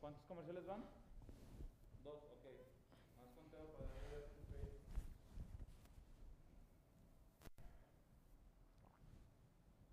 ¿Cuántos comerciales van? Dos, ok. Más conteo para ver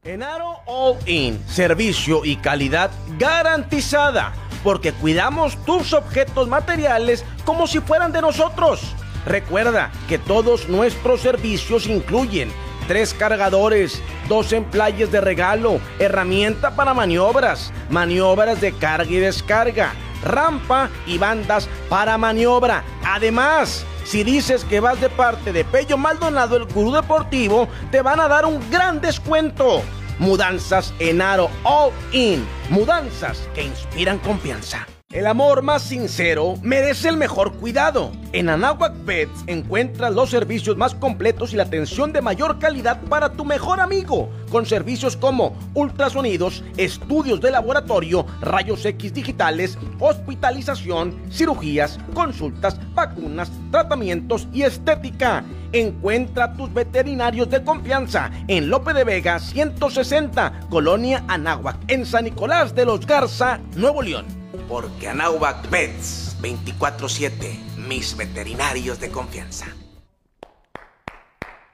Enaro All In, servicio y calidad garantizada, porque cuidamos tus objetos materiales como si fueran de nosotros. Recuerda que todos nuestros servicios incluyen tres cargadores, dos emplayes de regalo, herramienta para maniobras, maniobras de carga y descarga, rampa y bandas para maniobra. Además, si dices que vas de parte de Pello Maldonado, el gurú deportivo, te van a dar un gran descuento. Mudanzas en Aro All In. Mudanzas que inspiran confianza. El amor más sincero merece el mejor cuidado. En Anahuac Pets encuentras los servicios más completos y la atención de mayor calidad para tu mejor amigo, con servicios como ultrasonidos, estudios de laboratorio, rayos X digitales, hospitalización, cirugías, consultas, vacunas, tratamientos y estética. Encuentra a tus veterinarios de confianza en Lope de Vega 160, Colonia Anáhuac, en San Nicolás de los Garza, Nuevo León. Porque Anáhuac Pets 24-7, mis veterinarios de confianza.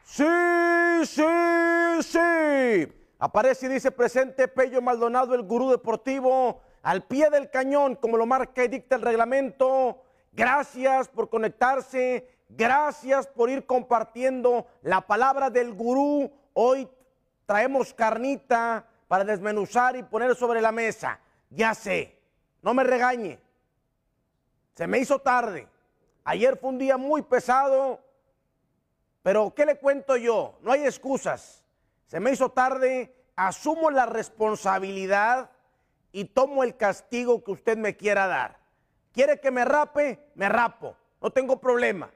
Sí, sí, sí. Aparece y dice presente Pello Maldonado, el gurú deportivo, al pie del cañón, como lo marca y dicta el reglamento. Gracias por conectarse, gracias por ir compartiendo la palabra del gurú. Hoy traemos carnita para desmenuzar y poner sobre la mesa. Ya sé, no me regañe. Se me hizo tarde. Ayer fue un día muy pesado, pero ¿qué le cuento yo? No hay excusas. Se me hizo tarde, asumo la responsabilidad y tomo el castigo que usted me quiera dar. ¿Quiere que me rape? Me rapo. No tengo problema.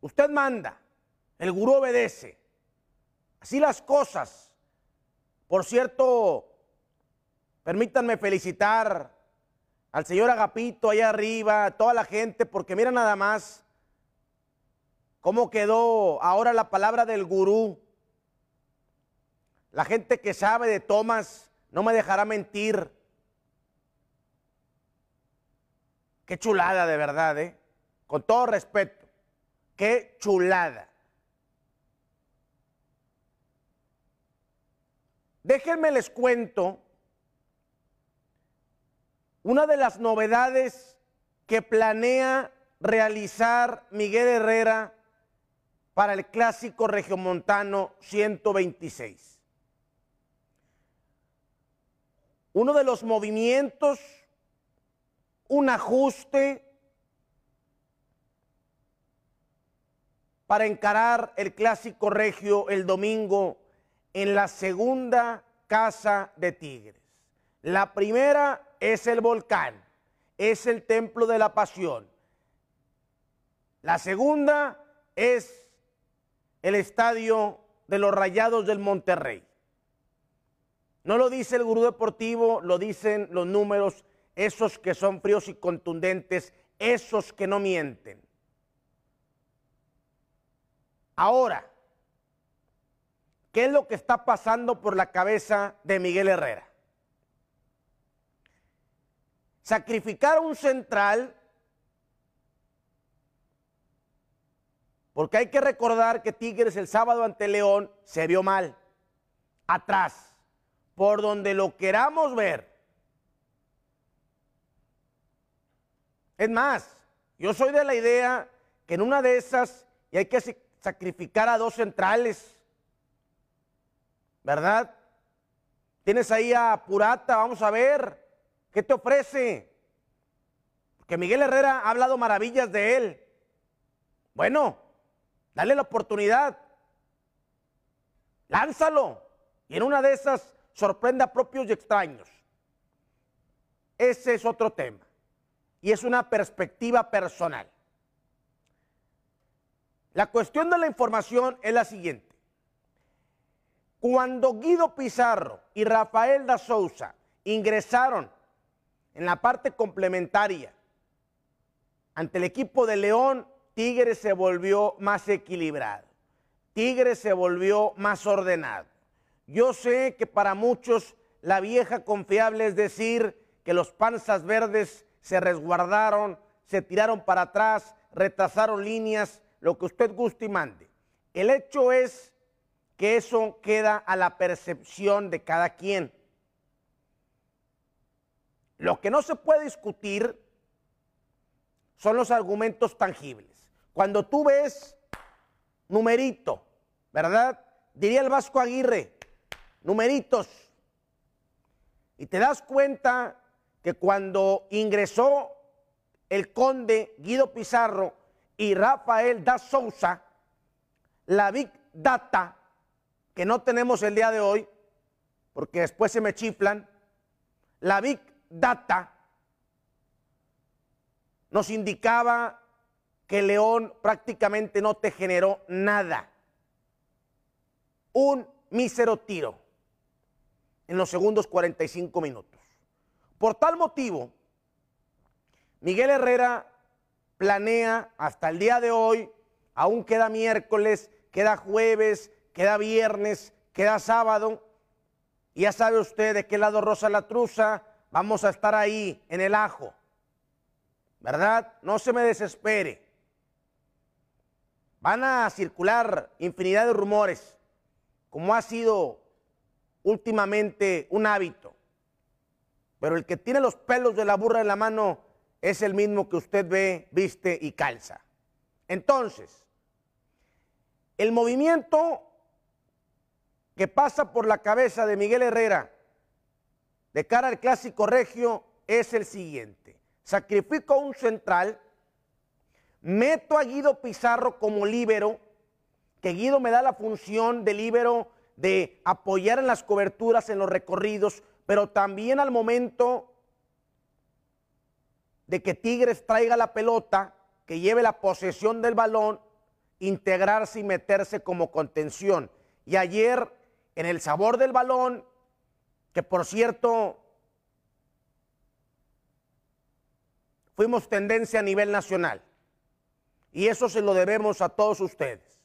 Usted manda, el gurú obedece. Así las cosas. Por cierto, permítanme felicitar al señor Agapito allá arriba, a toda la gente, porque mira nada más cómo quedó ahora la palabra del gurú. La gente que sabe de Tomás no me dejará mentir. Qué chulada de verdad, ¿eh? Con todo respeto. Qué chulada. Déjenme les cuento una de las novedades que planea realizar Miguel Herrera para el clásico regiomontano 126. Uno de los movimientos, un ajuste para encarar el clásico regio el domingo en la segunda casa de Tigres. La primera es el volcán, es el templo de la pasión. La segunda es el estadio de los Rayados del Monterrey. No lo dice el gurú deportivo, lo dicen los números, esos que son fríos y contundentes, esos que no mienten. Ahora, ¿qué es lo que está pasando por la cabeza de Miguel Herrera? Sacrificar a un central, porque hay que recordar que Tigres el sábado ante León se vio mal, atrás, por donde lo queramos ver. Es más, yo soy de la idea que en una de esas y hay que sacrificar a dos centrales, ¿verdad? Tienes ahí a Purata, vamos a ver. ¿Qué te ofrece? Que Miguel Herrera ha hablado maravillas de él. Bueno, dale la oportunidad. Lánzalo. Y en una de esas sorprenda a propios y extraños. Ese es otro tema. Y es una perspectiva personal. La cuestión de la información es la siguiente. Cuando Guido Pizarro y Rafael da Souza ingresaron en la parte complementaria. Ante el equipo de León, Tigres se volvió más equilibrado. Tigres se volvió más ordenado. Yo sé que para muchos la vieja confiable es decir que los panzas verdes se resguardaron, se tiraron para atrás, retrasaron líneas, lo que usted guste y mande. El hecho es que eso queda a la percepción de cada quien. Lo que no se puede discutir son los argumentos tangibles. Cuando tú ves numerito, ¿verdad? Diría el Vasco Aguirre, numeritos. Y te das cuenta que cuando ingresó el conde Guido Pizarro y Rafael da Sousa, la Big Data, que no tenemos el día de hoy, porque después se me chiflan, la Big Data nos indicaba que León prácticamente no te generó nada. Un mísero tiro en los segundos 45 minutos. Por tal motivo, Miguel Herrera planea hasta el día de hoy, aún queda miércoles, queda jueves, queda viernes, queda sábado, y ya sabe usted de qué lado rosa la truza, vamos a estar ahí en el ajo, ¿verdad? No se me desespere. Van a circular infinidad de rumores, como ha sido últimamente un hábito. Pero el que tiene los pelos de la burra en la mano es el mismo que usted ve, viste y calza. Entonces, el movimiento que pasa por la cabeza de Miguel Herrera de cara al clásico regio es el siguiente. Sacrifico un central, meto a Guido Pizarro como líbero, que Guido me da la función de líbero de apoyar en las coberturas, en los recorridos, pero también al momento de que Tigres traiga la pelota, que lleve la posesión del balón, integrarse y meterse como contención. Y ayer, en el sabor del balón, que por cierto, fuimos tendencia a nivel nacional. Y eso se lo debemos a todos ustedes.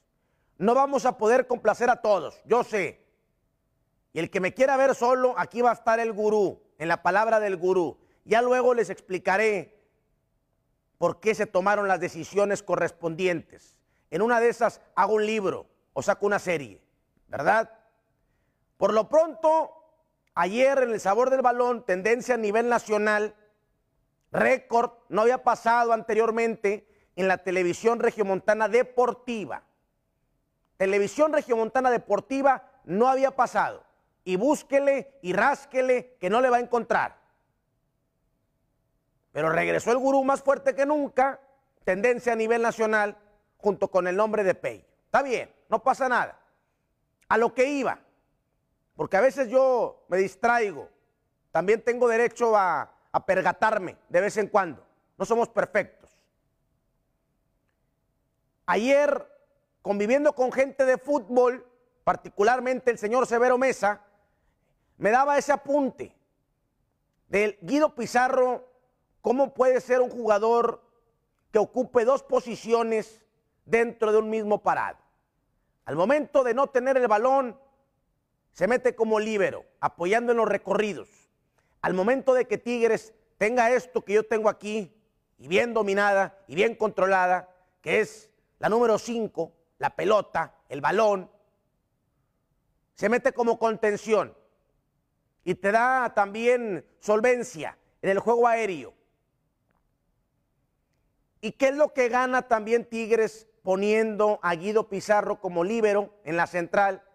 No vamos a poder complacer a todos, yo sé. Y el que me quiera ver solo, aquí va a estar el gurú, en la palabra del gurú. Ya luego les explicaré por qué se tomaron las decisiones correspondientes. En una de esas hago un libro o saco una serie, ¿verdad? Por lo pronto, ayer en el sabor del balón, tendencia a nivel nacional, récord, no había pasado anteriormente en la televisión regiomontana deportiva. Televisión regiomontana deportiva no había pasado y búsquele y rásquele que no le va a encontrar. Pero regresó el gurú más fuerte que nunca, tendencia a nivel nacional, junto con el nombre de Pey. Está bien, no pasa nada. A lo que iba, porque a veces yo me distraigo, también tengo derecho a, a pergatarme de vez en cuando, no somos perfectos. Ayer, conviviendo con gente de fútbol, particularmente el señor Severo Mesa, me daba ese apunte del Guido Pizarro, cómo puede ser un jugador que ocupe dos posiciones dentro de un mismo parado. Al momento de no tener el balón, se mete como líbero, apoyando en los recorridos. Al momento de que Tigres tenga esto que yo tengo aquí, y bien dominada y bien controlada, que es la número 5, la pelota, el balón, se mete como contención y te da también solvencia en el juego aéreo. ¿Y qué es lo que gana también Tigres poniendo a Guido Pizarro como líbero en la central?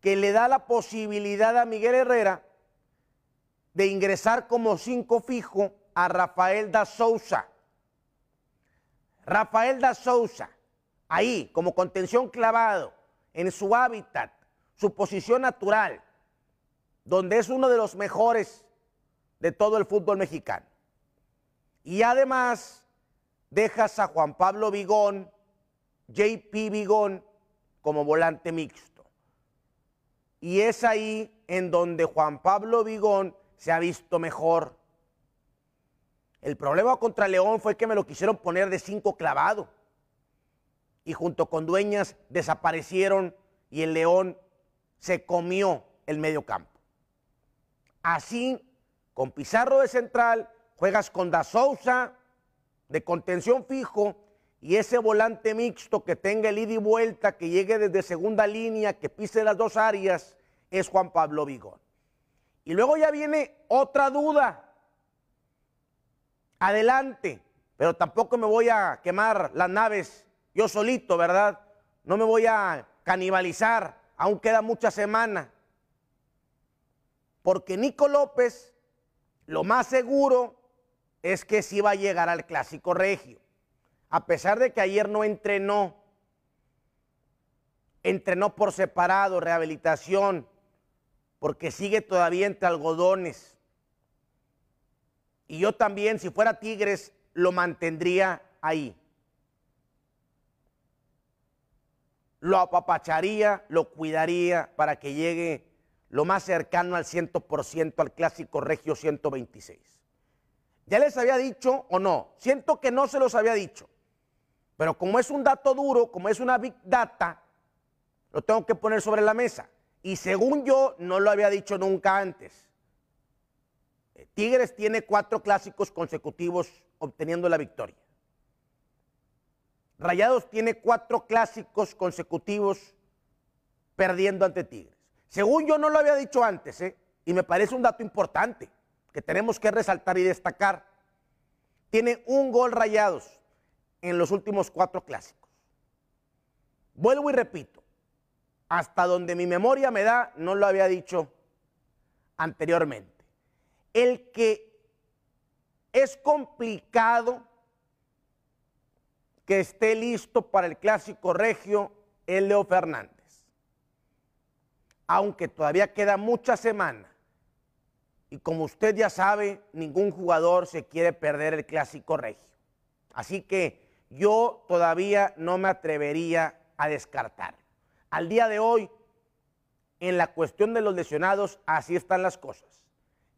Que le da la posibilidad a Miguel Herrera de ingresar como cinco fijo a Rafael da Sousa. Rafael da Sousa, ahí como contención clavado, en su hábitat, su posición natural, donde es uno de los mejores de todo el fútbol mexicano. Y además dejas a Juan Pablo Vigón, JP Vigón, como volante mixto. Y es ahí en donde Juan Pablo Vigón se ha visto mejor. El problema contra León fue que me lo quisieron poner de cinco clavado. Y junto con Dueñas desaparecieron y el León se comió el medio campo. Así, con Pizarro de central, juegas con Da Souza de contención fijo y ese volante mixto que tenga el ida y vuelta, que llegue desde segunda línea, que pise las dos áreas, es Juan Pablo Vigón. Y luego ya viene otra duda. Adelante, pero tampoco me voy a quemar las naves yo solito, ¿verdad? No me voy a canibalizar, aún queda mucha semana. Porque Nico López, lo más seguro es que sí va a llegar al clásico regio. A pesar de que ayer no entrenó, entrenó por separado, rehabilitación, porque sigue todavía entre algodones. Y yo también, si fuera Tigres, lo mantendría ahí. Lo apapacharía, lo cuidaría para que llegue lo más cercano al 100% al clásico Regio 126. ¿Ya les había dicho o no? Siento que no se los había dicho. Pero como es un dato duro, como es una big data, lo tengo que poner sobre la mesa. Y según yo, no lo había dicho nunca antes. Eh, Tigres tiene cuatro clásicos consecutivos obteniendo la victoria. Rayados tiene cuatro clásicos consecutivos perdiendo ante Tigres. Según yo no lo había dicho antes, ¿eh? y me parece un dato importante que tenemos que resaltar y destacar. Tiene un gol Rayados en los últimos cuatro clásicos. Vuelvo y repito, hasta donde mi memoria me da, no lo había dicho anteriormente. El que es complicado que esté listo para el clásico regio es Leo Fernández. Aunque todavía queda mucha semana. Y como usted ya sabe, ningún jugador se quiere perder el clásico regio. Así que yo todavía no me atrevería a descartar. Al día de hoy, en la cuestión de los lesionados, así están las cosas.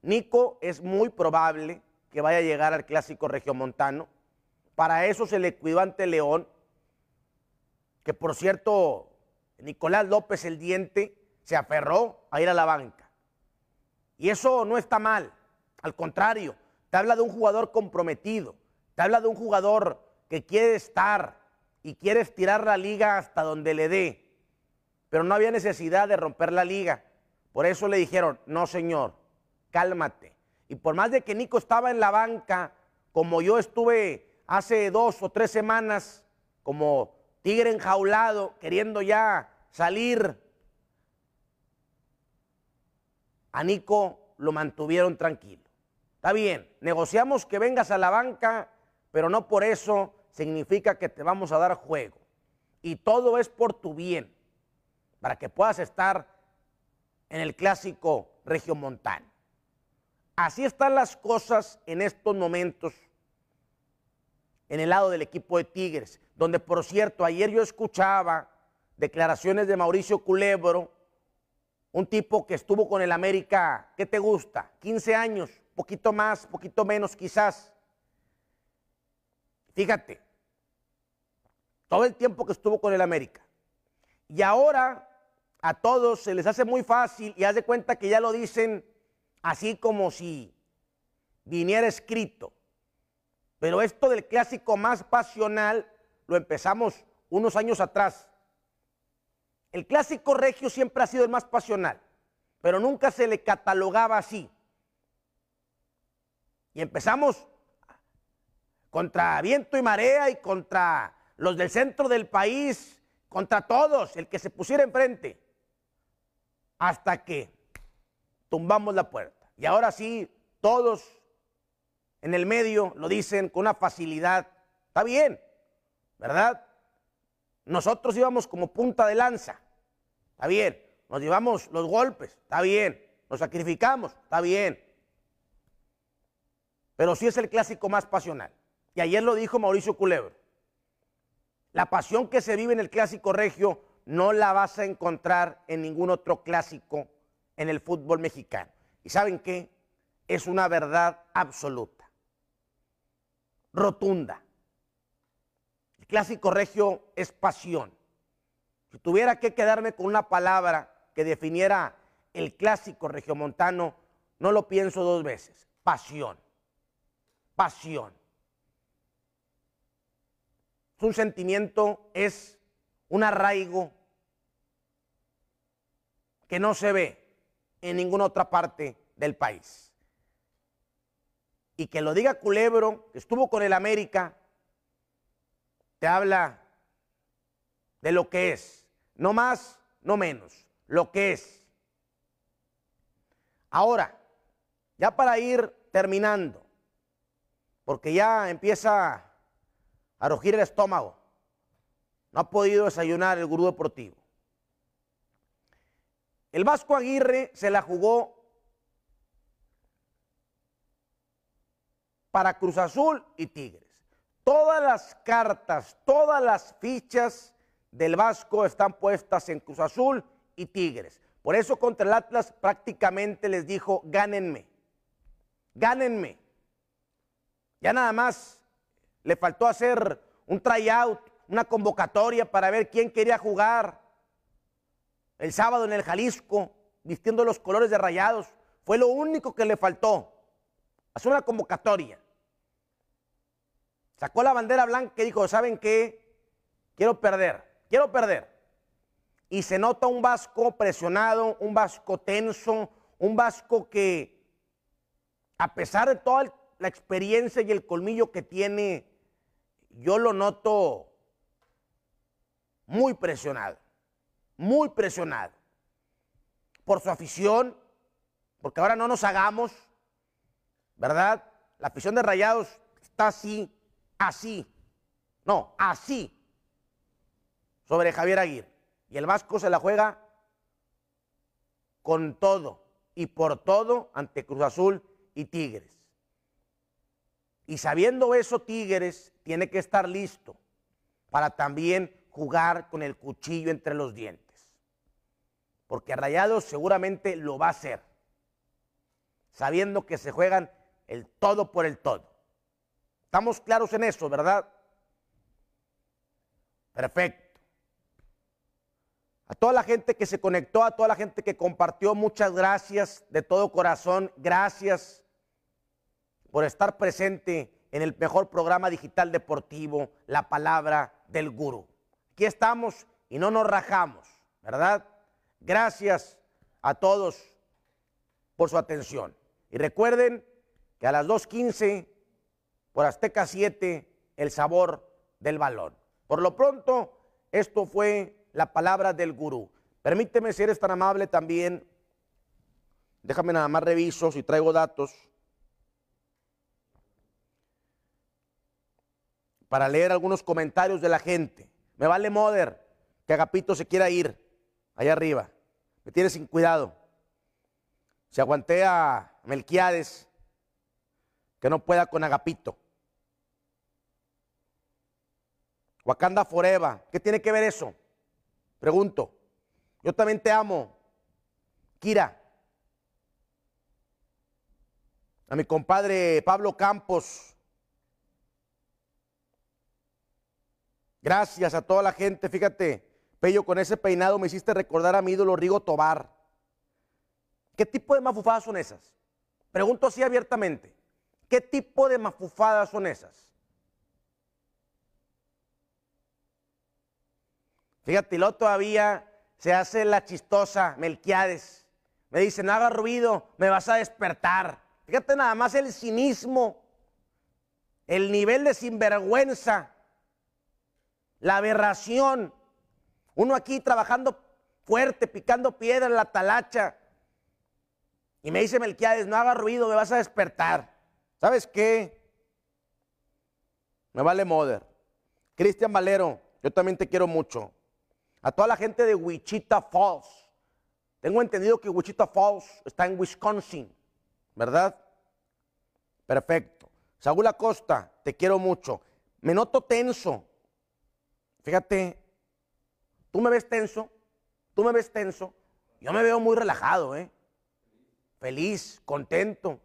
Nico es muy probable que vaya a llegar al clásico regiomontano para eso se le cuidó ante León, que por cierto, Nicolás López el Diente se aferró a ir a la banca. Y eso no está mal, al contrario, te habla de un jugador comprometido, te habla de un jugador que quiere estar y quiere estirar la liga hasta donde le dé. Pero no había necesidad de romper la liga. Por eso le dijeron, no señor, cálmate. Y por más de que Nico estaba en la banca, como yo estuve hace dos o tres semanas como tigre enjaulado, queriendo ya salir. A Nico lo mantuvieron tranquilo. Está bien, negociamos que vengas a la banca, pero no por eso significa que te vamos a dar juego. Y todo es por tu bien, para que puedas estar en el clásico regiomontano. Así están las cosas en estos momentos en el lado del equipo de Tigres, donde por cierto ayer yo escuchaba declaraciones de Mauricio Culebro, un tipo que estuvo con el América, ¿qué te gusta? 15 años, poquito más, poquito menos quizás. Fíjate, todo el tiempo que estuvo con el América. Y ahora a todos se les hace muy fácil y haz de cuenta que ya lo dicen así como si viniera escrito. Pero esto del clásico más pasional lo empezamos unos años atrás. El clásico regio siempre ha sido el más pasional, pero nunca se le catalogaba así. Y empezamos contra viento y marea y contra los del centro del país, contra todos, el que se pusiera enfrente, hasta que tumbamos la puerta. Y ahora sí, todos en el medio lo dicen con una facilidad. Está bien, ¿verdad? Nosotros íbamos como punta de lanza. Está bien. Nos llevamos los golpes. Está bien. Nos sacrificamos. Está bien. Pero sí es el clásico más pasional. Y ayer lo dijo Mauricio Culebro. La pasión que se vive en el clásico regio no la vas a encontrar en ningún otro clásico en el fútbol mexicano. ¿Y saben qué? Es una verdad absoluta rotunda. El clásico regio es pasión. Si tuviera que quedarme con una palabra que definiera el clásico regiomontano, no lo pienso dos veces. Pasión. Pasión. Es un sentimiento, es un arraigo que no se ve en ninguna otra parte del país. Y que lo diga Culebro, que estuvo con el América, te habla de lo que es, no más, no menos, lo que es. Ahora, ya para ir terminando, porque ya empieza a el estómago, no ha podido desayunar el gurú deportivo. El Vasco Aguirre se la jugó para Cruz Azul y Tigres. Todas las cartas, todas las fichas del Vasco están puestas en Cruz Azul y Tigres. Por eso contra el Atlas prácticamente les dijo, gánenme, gánenme. Ya nada más le faltó hacer un tryout, una convocatoria para ver quién quería jugar el sábado en el Jalisco, vistiendo los colores de rayados. Fue lo único que le faltó. Hacer una convocatoria. Sacó la bandera blanca y dijo, ¿saben qué? Quiero perder, quiero perder. Y se nota un vasco presionado, un vasco tenso, un vasco que, a pesar de toda la experiencia y el colmillo que tiene, yo lo noto muy presionado muy presionado por su afición, porque ahora no nos hagamos, ¿verdad? La afición de Rayados está así, así, no, así, sobre Javier Aguirre. Y el Vasco se la juega con todo y por todo ante Cruz Azul y Tigres. Y sabiendo eso, Tigres tiene que estar listo para también jugar con el cuchillo entre los dientes porque Rayados seguramente lo va a hacer, sabiendo que se juegan el todo por el todo. Estamos claros en eso, ¿verdad? Perfecto. A toda la gente que se conectó, a toda la gente que compartió, muchas gracias de todo corazón. Gracias por estar presente en el mejor programa digital deportivo, La Palabra del Gurú. Aquí estamos y no nos rajamos, ¿verdad? Gracias a todos por su atención. Y recuerden que a las 2.15 por Azteca 7, el sabor del balón. Por lo pronto, esto fue la palabra del gurú. Permíteme, si eres tan amable también, déjame nada más reviso si traigo datos para leer algunos comentarios de la gente. Me vale moder que Agapito se quiera ir allá arriba. Me tiene sin cuidado. Se aguanté a Melquiades, que no pueda con Agapito. Wakanda Foreva, ¿qué tiene que ver eso? Pregunto. Yo también te amo. Kira. A mi compadre Pablo Campos. Gracias a toda la gente. Fíjate, Pello, con ese peinado me hiciste recordar a mi ídolo Rigo Tobar. ¿Qué tipo de mafufadas son esas? Pregunto así abiertamente. ¿Qué tipo de mafufadas son esas? Fíjate, lo todavía se hace la chistosa, Melquiades. Me dice, no haga ruido, me vas a despertar. Fíjate nada más el cinismo, el nivel de sinvergüenza, la aberración uno aquí trabajando fuerte, picando piedra en la talacha. Y me dice Melquiades, no haga ruido, me vas a despertar. ¿Sabes qué? Me vale moder. Cristian Valero, yo también te quiero mucho. A toda la gente de Wichita Falls. Tengo entendido que Wichita Falls está en Wisconsin, ¿verdad? Perfecto. Saúl Acosta, te quiero mucho. Me noto tenso. Fíjate, Tú me ves tenso, tú me ves tenso, yo me veo muy relajado, ¿eh? Feliz, contento.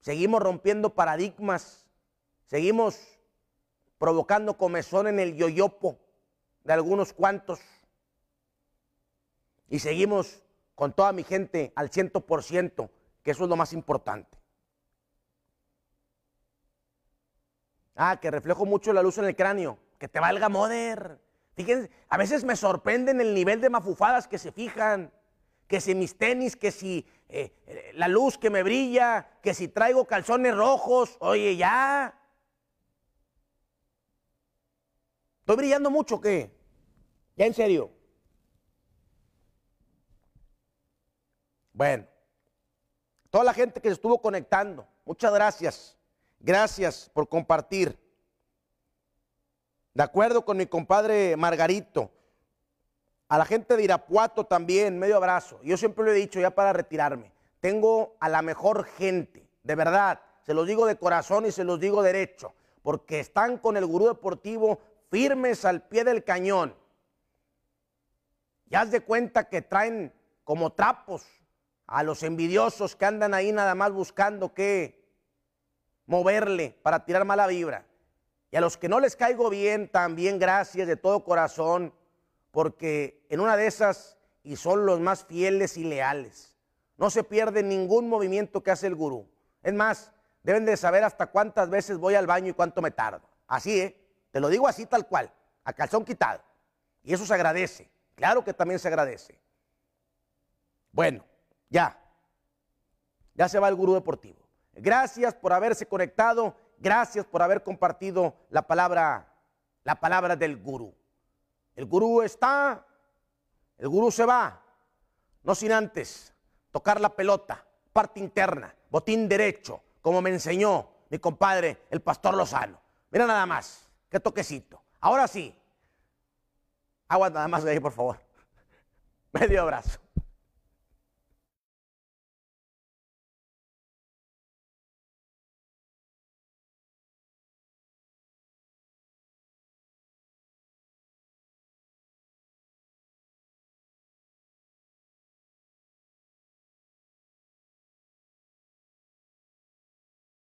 Seguimos rompiendo paradigmas, seguimos provocando comezón en el yoyopo de algunos cuantos. Y seguimos con toda mi gente al ciento por ciento. que eso es lo más importante. Ah, que reflejo mucho la luz en el cráneo. Que te valga moder. Fíjense, a veces me sorprenden el nivel de mafufadas que se fijan. Que si mis tenis, que si eh, eh, la luz que me brilla, que si traigo calzones rojos. Oye, ya. ¿Estoy brillando mucho o qué? Ya en serio. Bueno, toda la gente que se estuvo conectando, muchas gracias. Gracias por compartir. De acuerdo con mi compadre Margarito. A la gente de Irapuato también, medio abrazo. Yo siempre lo he dicho ya para retirarme. Tengo a la mejor gente, de verdad. Se los digo de corazón y se los digo derecho. Porque están con el gurú deportivo firmes al pie del cañón. Ya haz de cuenta que traen como trapos a los envidiosos que andan ahí nada más buscando qué moverle para tirar mala vibra. Y a los que no les caigo bien, también gracias de todo corazón, porque en una de esas, y son los más fieles y leales, no se pierde ningún movimiento que hace el gurú. Es más, deben de saber hasta cuántas veces voy al baño y cuánto me tardo. Así, ¿eh? Te lo digo así tal cual, a calzón quitado. Y eso se agradece. Claro que también se agradece. Bueno, ya. Ya se va el gurú deportivo. Gracias por haberse conectado, gracias por haber compartido la palabra, la palabra del gurú. El gurú está, el gurú se va, no sin antes tocar la pelota, parte interna, botín derecho, como me enseñó mi compadre, el pastor Lozano. Mira nada más, qué toquecito. Ahora sí, aguanta nada más ahí, por favor. Medio abrazo.